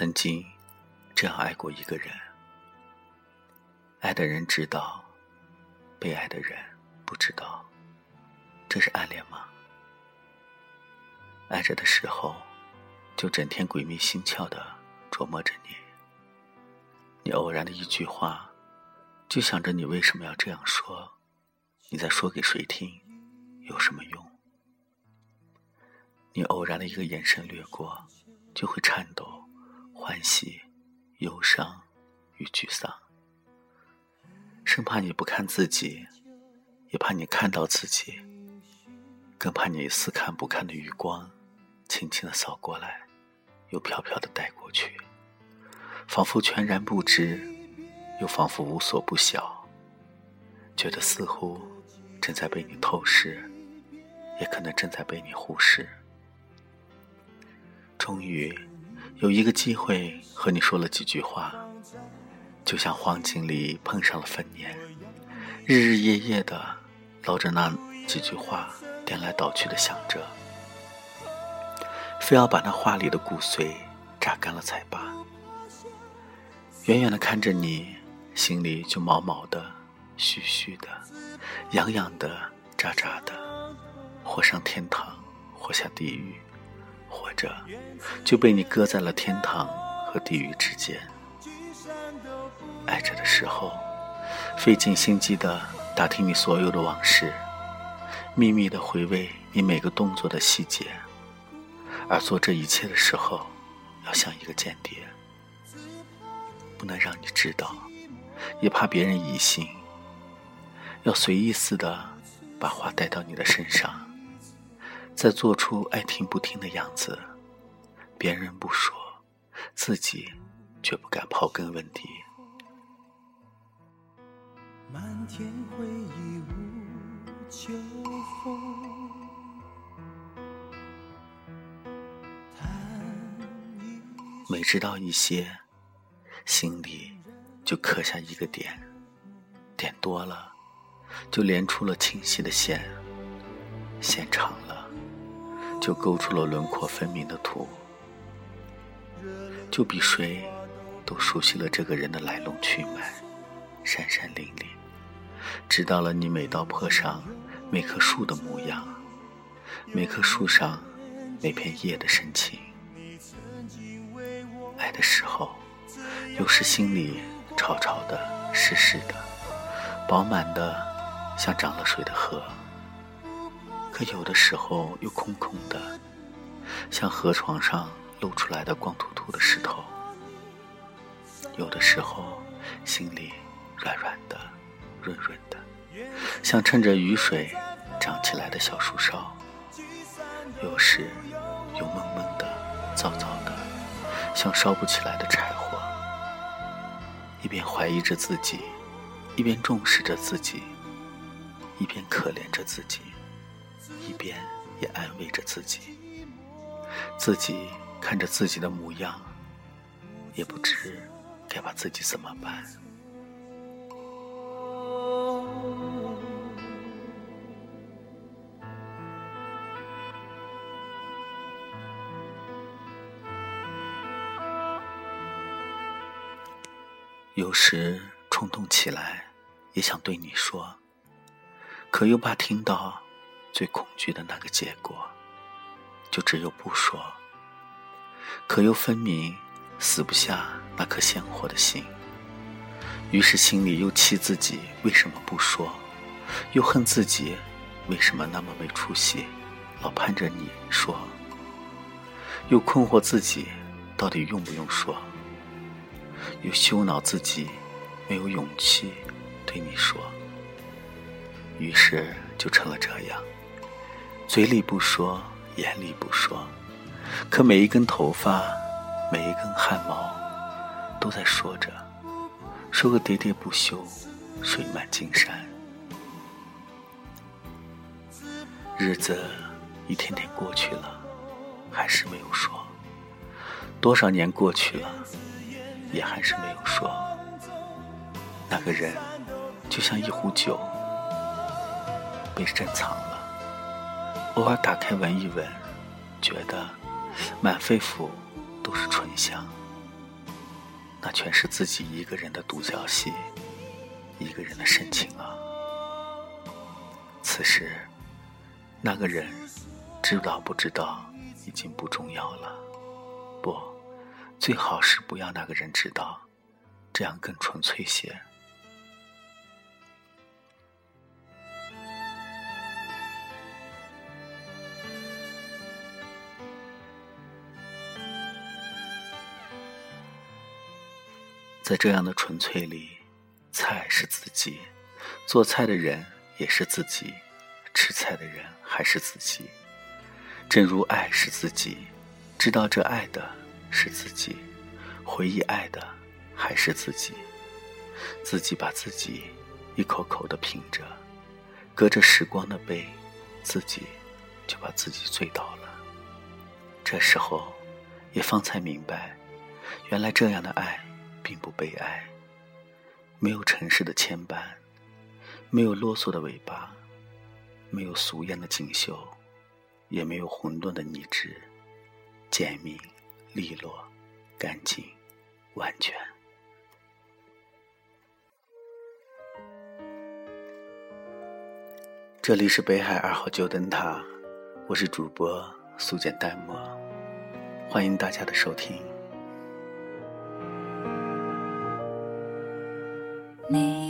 曾经这样爱过一个人，爱的人知道，被爱的人不知道，这是暗恋吗？爱着的时候，就整天鬼迷心窍的琢磨着你，你偶然的一句话，就想着你为什么要这样说，你在说给谁听，有什么用？你偶然的一个眼神掠过，就会颤抖。欢喜、忧伤与沮丧，生怕你不看自己，也怕你看到自己，更怕你似看不看的余光，轻轻的扫过来，又飘飘的带过去，仿佛全然不知，又仿佛无所不晓，觉得似乎正在被你透视，也可能正在被你忽视，终于。有一个机会和你说了几句话，就像黄金里碰上了粉年，日日夜夜的捞着那几句话，颠来倒去的想着，非要把那话里的骨髓榨干了才罢。远远的看着你，心里就毛毛的、虚虚的、痒痒的、扎扎的，或上天堂，或下地狱。活着就被你搁在了天堂和地狱之间，爱着的时候，费尽心机的打听你所有的往事，秘密的回味你每个动作的细节，而做这一切的时候，要像一个间谍，不能让你知道，也怕别人疑心，要随意似的把话带到你的身上。再做出爱听不听的样子，别人不说，自己却不敢刨根问底。每知道一些，心里就刻下一个点，点多了，就连出了清晰的线，线长了。就勾出了轮廓分明的图，就比谁都熟悉了这个人的来龙去脉，山山岭岭，知道了你每道坡上每棵树的模样，每棵树上每片叶的深情。爱的时候，有时心里潮潮的、湿湿的、饱满的，像涨了水的河。可有的时候又空空的，像河床上露出来的光秃秃的石头；有的时候心里软软的、润润的，像趁着雨水长起来的小树梢；有时又闷闷的、燥燥的，像烧不起来的柴火。一边怀疑着自己，一边重视着自己，一边可怜着自己。一边也安慰着自己，自己看着自己的模样，也不知该把自己怎么办。有时冲动起来，也想对你说，可又怕听到。最恐惧的那个结果，就只有不说。可又分明死不下那颗鲜活的心，于是心里又气自己为什么不说，又恨自己为什么那么没出息，老盼着你说，又困惑自己到底用不用说，又羞恼自己没有勇气对你说，于是就成了这样。嘴里不说，眼里不说，可每一根头发，每一根汗毛，都在说着，说个喋喋不休，水漫金山。日子一天天过去了，还是没有说。多少年过去了，也还是没有说。那个人，就像一壶酒，被珍藏了。偶尔打开闻一闻，觉得满肺腑都是醇香，那全是自己一个人的独角戏，一个人的深情啊。此时，那个人知道不知道已经不重要了。不，最好是不要那个人知道，这样更纯粹些。在这样的纯粹里，菜是自己，做菜的人也是自己，吃菜的人还是自己。正如爱是自己，知道这爱的是自己，回忆爱的还是自己。自己把自己一口口的品着，隔着时光的杯，自己就把自己醉倒了。这时候，也方才明白，原来这样的爱。并不悲哀，没有尘世的牵绊，没有啰嗦的尾巴，没有俗艳的锦绣，也没有混沌的泥质，简明、利落、干净、完全。这里是北海二号旧灯塔，我是主播素简淡漠，欢迎大家的收听。你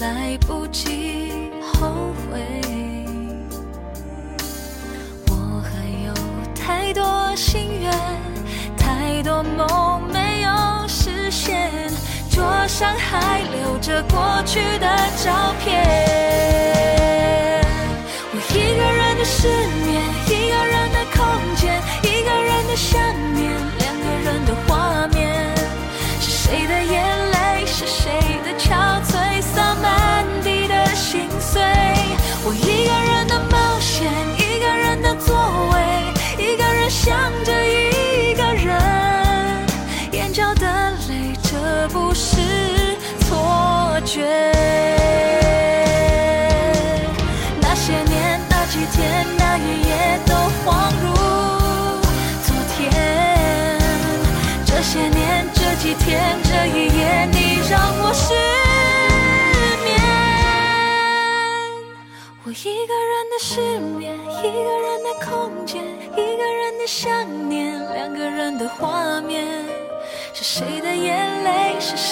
来不及后悔，我还有太多心愿，太多梦没有实现，桌上还留着过去的照片。我一个人的失眠，一个人的空间，一个人的想想着一个人，眼角的泪，这不是错觉。那些年，那几天，那一夜，都恍如昨天。这些年，这几天，这一夜，你让我失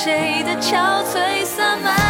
谁的憔悴，洒满